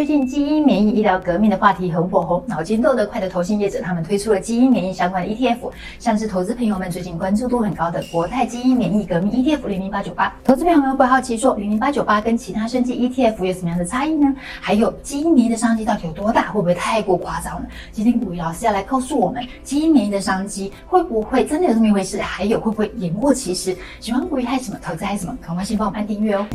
最近基因免疫医疗革命的话题很火红，脑筋斗得快的投信业者他们推出了基因免疫相关的 ETF，像是投资朋友们最近关注度很高的国泰基因免疫革命 ETF 零零八九八。投资朋友们会好奇说零零八九八跟其他生技 ETF 有什么样的差异呢？还有基因免疫的商机到底有多大？会不会太过夸张呢？今天古雨老师要来告诉我们，基因免疫的商机会不会真的有这么一回事？还有会不会言过其实？喜欢古雨还什么？投资还什么？赶快先帮我按订阅哦。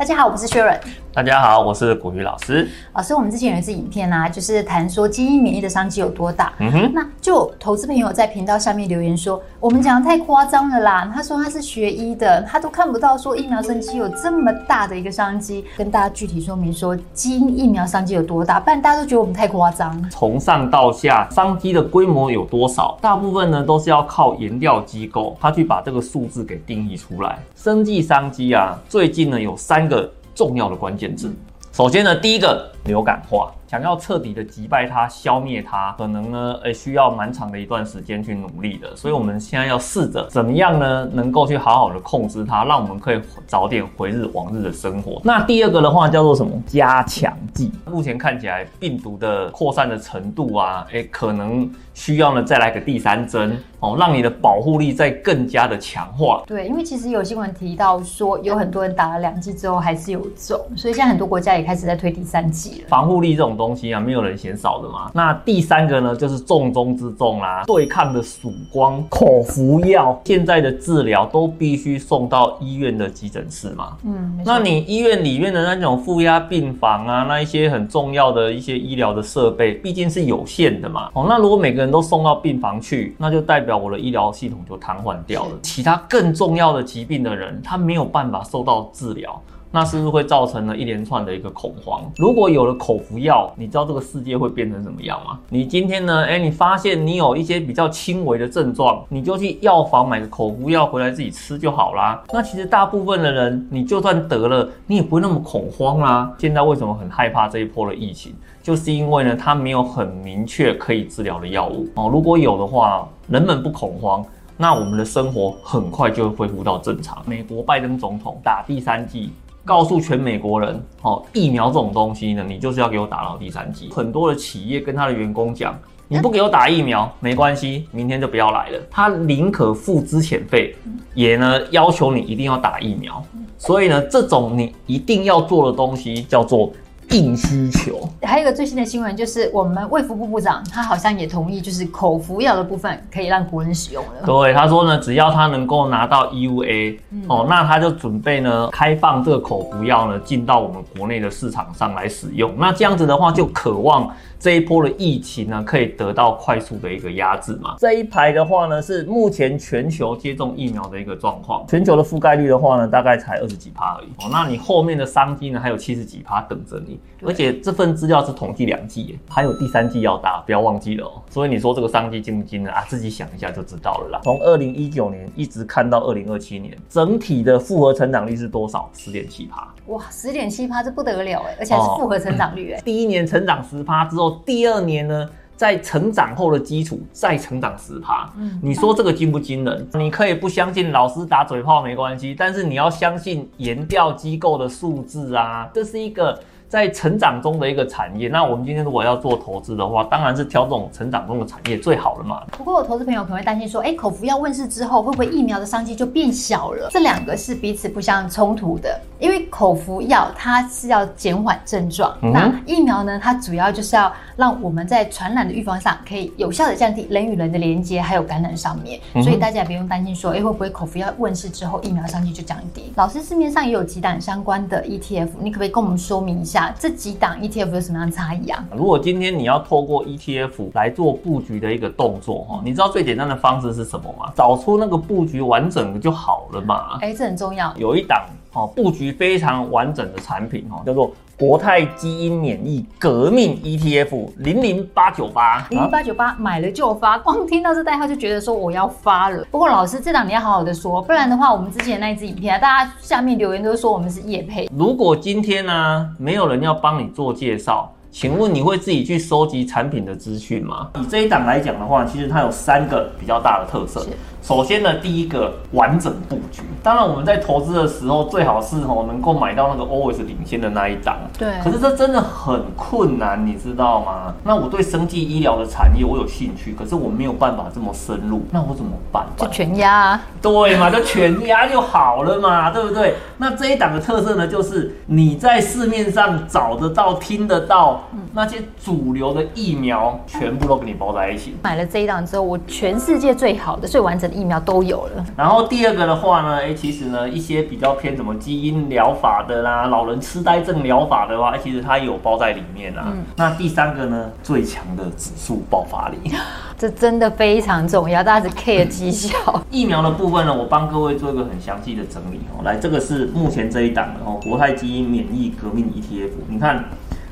大家好，我是 Sharon。大家好，我是股鱼老师。老师，我们之前有一支影片啊，就是谈说基因免疫的商机有多大。嗯哼，那就投资朋友在频道下面留言说，我们讲的太夸张了啦。他说他是学医的，他都看不到说疫苗生机有这么大的一个商机，跟大家具体说明说基因疫苗商机有多大，不然大家都觉得我们太夸张。从上到下，商机的规模有多少？大部分呢都是要靠研调机构，他去把这个数字给定义出来。生技商机啊，最近呢有三个重要的关键字。首先呢，第一个流感化。想要彻底的击败它、消灭它，可能呢，诶，需要蛮长的一段时间去努力的。所以，我们现在要试着怎么样呢，能够去好好的控制它，让我们可以早点回日往日的生活。那第二个的话叫做什么？加强剂。目前看起来，病毒的扩散的程度啊，诶，可能需要呢再来个第三针哦，让你的保护力再更加的强化。对，因为其实有新闻提到说，有很多人打了两剂之后还是有中，所以现在很多国家也开始在推第三剂了。防护力这种。东西啊，没有人嫌少的嘛。那第三个呢，就是重中之重啦，对抗的曙光，口服药。现在的治疗都必须送到医院的急诊室嘛。嗯，那你医院里面的那种负压病房啊，那一些很重要的一些医疗的设备，毕竟是有限的嘛。哦，那如果每个人都送到病房去，那就代表我的医疗系统就瘫痪掉了。其他更重要的疾病的人，他没有办法受到治疗。那是不是会造成了一连串的一个恐慌？如果有了口服药，你知道这个世界会变成什么样吗？你今天呢？哎，你发现你有一些比较轻微的症状，你就去药房买个口服药回来自己吃就好啦。那其实大部分的人，你就算得了，你也不会那么恐慌啦。现在为什么很害怕这一波的疫情？就是因为呢，它没有很明确可以治疗的药物哦。如果有的话，人们不恐慌，那我们的生活很快就会恢复到正常。美国拜登总统打第三剂。告诉全美国人，哦，疫苗这种东西呢，你就是要给我打到第三剂。很多的企业跟他的员工讲，你不给我打疫苗，没关系，明天就不要来了。他宁可付资遣费，也呢要求你一定要打疫苗。所以呢，这种你一定要做的东西叫做。硬需求，还有一个最新的新闻就是，我们卫福部部长他好像也同意，就是口服药的部分可以让国人使用了。对，他说呢，只要他能够拿到 EUA，嗯，哦，那他就准备呢开放这个口服药呢进到我们国内的市场上来使用。那这样子的话，就渴望。这一波的疫情呢，可以得到快速的一个压制嘛？这一排的话呢，是目前全球接种疫苗的一个状况。全球的覆盖率的话呢，大概才二十几趴而已。哦，那你后面的商机呢，还有七十几趴等着你。而且这份资料是统计两季，还有第三季要打，不要忘记了哦。所以你说这个商机惊不惊呢？啊，自己想一下就知道了啦。从二零一九年一直看到二零二七年，整体的复合成长率是多少？十点七趴。哇，十点七趴，这不得了哎！而且还是复合成长率哎。哦，第一年成长十趴之后。第二年呢，在成长后的基础再成长十趴，嗯，你说这个惊不惊人？你可以不相信老师打嘴炮没关系，但是你要相信研调机构的数字啊，这是一个。在成长中的一个产业，那我们今天如果要做投资的话，当然是挑这种成长中的产业最好了嘛。不过，我投资朋友可能会担心说，哎，口服药问世之后，会不会疫苗的商机就变小了？这两个是彼此不相冲突的，因为口服药它是要减缓症状，嗯、那疫苗呢，它主要就是要让我们在传染的预防上可以有效的降低人与人的连接，还有感染上面。嗯、所以大家也不用担心说，哎，会不会口服药问世之后，疫苗商机就降低？老师，市面上也有几档相关的 ETF，你可不可以跟我们说明一下？这几档 ETF 有什么样的差异啊？如果今天你要透过 ETF 来做布局的一个动作哈，你知道最简单的方式是什么吗？找出那个布局完整的就好了嘛。哎，这很重要。有一档哦，布局非常完整的产品哦，叫做。国泰基因免疫革命 ETF 零零八九八零零八九八买了就发，光听到这代号就觉得说我要发了。不过老师这档你要好好的说，不然的话我们之前那一支影片啊，大家下面留言都说我们是叶配。如果今天呢、啊、没有人要帮你做介绍，请问你会自己去收集产品的资讯吗？以这一档来讲的话，其实它有三个比较大的特色。首先呢，第一个完整布局。当然，我们在投资的时候，最好是哦能够买到那个 always 领先的那一档。对。可是这真的很困难，你知道吗？那我对生技医疗的产业我有兴趣，可是我没有办法这么深入，那我怎么办？就全压啊。对嘛，就全压就好了嘛，对不对？那这一档的特色呢，就是你在市面上找得到、听得到那些主流的疫苗，全部都给你包在一起。买了这一档之后，我全世界最好的、最完整的。疫苗都有了，然后第二个的话呢，哎，其实呢，一些比较偏什么基因疗法的啦，老人痴呆症疗法的话，其实它有包在里面啊。嗯、那第三个呢，最强的指数爆发力，这真的非常重要，大家只 care 绩效。疫苗的部分呢，我帮各位做一个很详细的整理哦。来，这个是目前这一档的哦，国泰基因免疫革命 ETF，你看，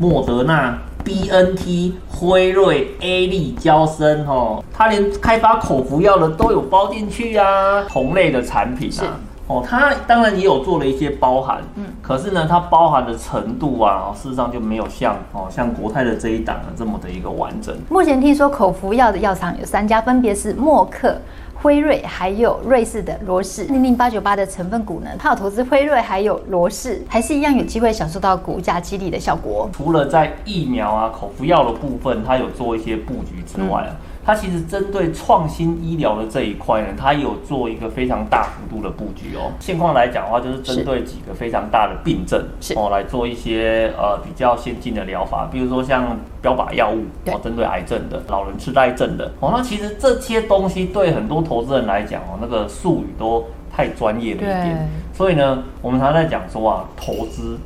莫德纳。BNT、辉瑞、A 利、娇生，哦，它连开发口服药的都有包进去啊，同类的产品啊，哦，它当然也有做了一些包含，嗯，可是呢，它包含的程度啊，事实上就没有像哦，像国泰的这一档的这么的一个完整。目前听说口服药的药厂有三家，分别是默克。辉瑞还有瑞士的罗氏零零八九八的成分股呢，它有投资辉瑞还有罗氏，还是一样有机会享受到股价激励的效果。除了在疫苗啊、口服药的部分，它有做一些布局之外啊。它其实针对创新医疗的这一块呢，它有做一个非常大幅度的布局哦。现况来讲的话，就是针对几个非常大的病症哦，来做一些呃比较先进的疗法，比如说像标靶药物哦，针对癌症的、老人痴呆症的哦。那其实这些东西对很多投资人来讲哦，那个术语都太专业了一点，所以呢，我们常常在讲说啊，投资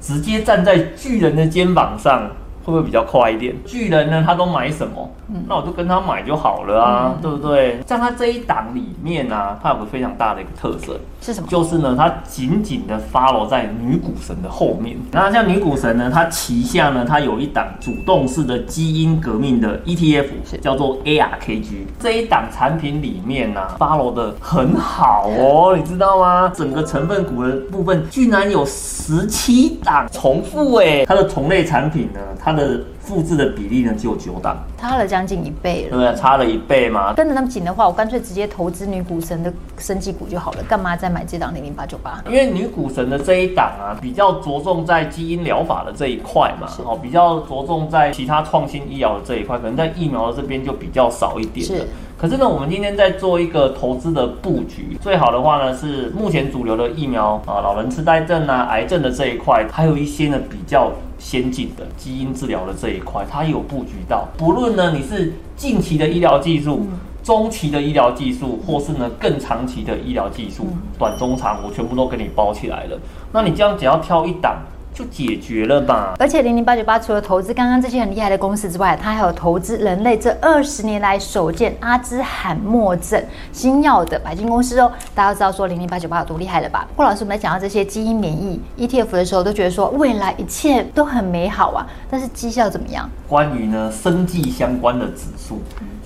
直接站在巨人的肩膀上。会不会比较快一点？巨人呢，他都买什么？嗯，那我就跟他买就好了啊，嗯、对不对？像他这一档里面呢、啊，它有个非常大的一个特色是什么？就是呢，它紧紧的 follow 在女股神的后面。那像女股神呢，它旗下呢，它有一档主动式的基因革命的 ETF，叫做 ARKG。这一档产品里面呢、啊，follow 的很好哦，你知道吗？整个成分股的部分居然有十七档重复哎，它的同类产品呢，它它的复制的比例呢，只有九档，差了将近一倍了。对啊，差了一倍嘛。跟着那么紧的话，我干脆直接投资女股神的生技股就好了，干嘛再买这档零零八九八？因为女股神的这一档啊，比较着重在基因疗法的这一块嘛，哦，比较着重在其他创新医疗的这一块，可能在疫苗的这边就比较少一点。是。可是呢，我们今天在做一个投资的布局，最好的话呢，是目前主流的疫苗啊，老人痴呆症啊，癌症的这一块，还有一些呢比较。先进的基因治疗的这一块，它有布局到。不论呢，你是近期的医疗技术、中期的医疗技术，或是呢更长期的医疗技术，短、中、长，我全部都给你包起来了。那你这样只要挑一档。就解决了吧。而且零零八九八除了投资刚刚这些很厉害的公司之外，它还有投资人类这二十年来首见阿兹海默症新药的白金公司哦。大家都知道说零零八九八有多厉害了吧？霍老师，我们在讲到这些基因免疫 ETF 的时候，都觉得说未来一切都很美好啊。但是绩效怎么样？关于呢生计相关的指数。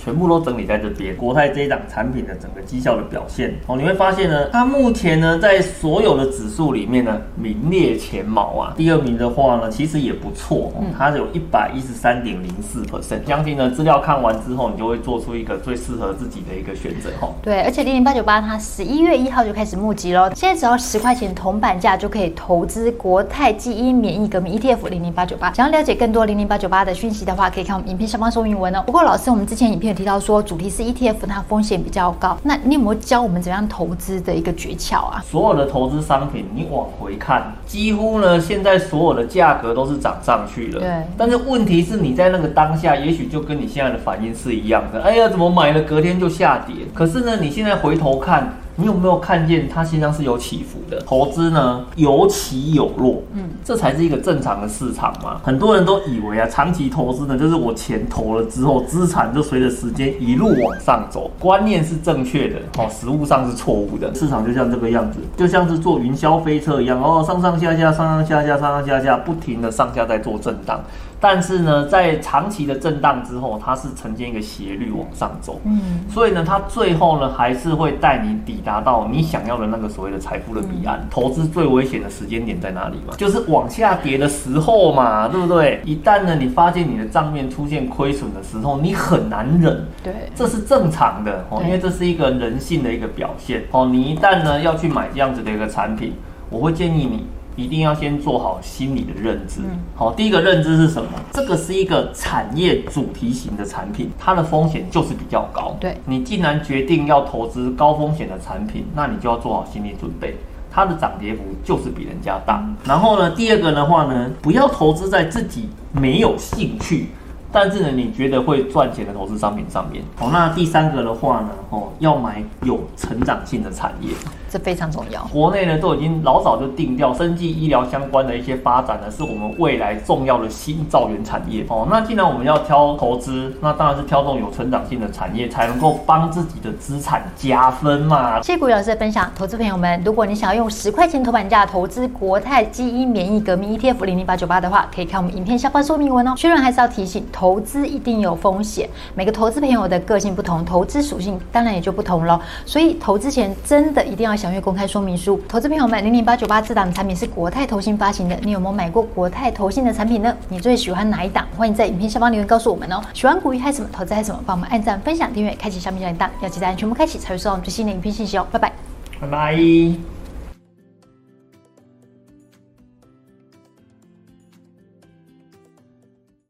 全部都整理在这边，国泰这一档产品的整个绩效的表现哦，你会发现呢，它目前呢在所有的指数里面呢名列前茅啊。第二名的话呢，其实也不错哦，它有一百一十三点零四 percent。相信呢资料看完之后，你就会做出一个最适合自己的一个选择哈。对，而且零零八九八它十一月一号就开始募集喽，现在只要十块钱铜板价就可以投资国泰基因免疫革命 ETF 零零八九八。想要了解更多零零八九八的讯息的话，可以看我们影片上方说明文哦。不过老师，我们之前影片。提到说主题是 ETF，它风险比较高。那你有没有教我们怎样投资的一个诀窍啊？所有的投资商品，你往回看，几乎呢现在所有的价格都是涨上去了。对。但是问题是你在那个当下，也许就跟你现在的反应是一样的。哎呀，怎么买了隔天就下跌？可是呢，你现在回头看。你有没有看见它实际上是有起伏的？投资呢有起有落，嗯，这才是一个正常的市场嘛。很多人都以为啊，长期投资呢就是我钱投了之后，资产就随着时间一路往上走。观念是正确的，哦，实物上是错误的。市场就像这个样子，就像是坐云霄飞车一样，哦，上上下下，上上下下，上上下下，不停的上下在做震荡。但是呢，在长期的震荡之后，它是呈现一个斜率往上走，嗯，所以呢，它最后呢还是会带你抵达到你想要的那个所谓的财富的彼岸。嗯、投资最危险的时间点在哪里嘛？就是往下跌的时候嘛，对不对？一旦呢，你发现你的账面出现亏损的时候，你很难忍。对，这是正常的哦，因为这是一个人性的一个表现哦。你一旦呢要去买这样子的一个产品，我会建议你。一定要先做好心理的认知。好，第一个认知是什么？这个是一个产业主题型的产品，它的风险就是比较高。对，你既然决定要投资高风险的产品，那你就要做好心理准备，它的涨跌幅就是比人家大。然后呢，第二个的话呢，不要投资在自己没有兴趣。但是呢，你觉得会赚钱的投资商品上面，哦，那第三个的话呢，哦，要买有成长性的产业，这非常重要。国内呢都已经老早就定调，生技医疗相关的一些发展呢，是我们未来重要的新造园产业。哦，那既然我们要挑投资，那当然是挑这种有成长性的产业，才能够帮自己的资产加分嘛。谢谢股鱼老师的分享，投资朋友们，如果你想要用十块钱头版价投资国泰基因免疫革命 ETF 零零八九八的话，可以看我们影片下方说明文哦。薛润还是要提醒投。投资一定有风险，每个投资朋友的个性不同，投资属性当然也就不同了。所以投资前真的一定要详阅公开说明书。投资朋友们，零零八九八这档产品是国泰投信发行的，你有没有买过国泰投信的产品呢？你最喜欢哪一档？欢迎在影片下方留言告诉我们哦。喜欢股鱼嗨什么？投资嗨什么？帮我们按赞、分享、订阅、开启小铃铛，要记得按全部开启才会收到我们最新的影片信息哦。拜拜，拜拜。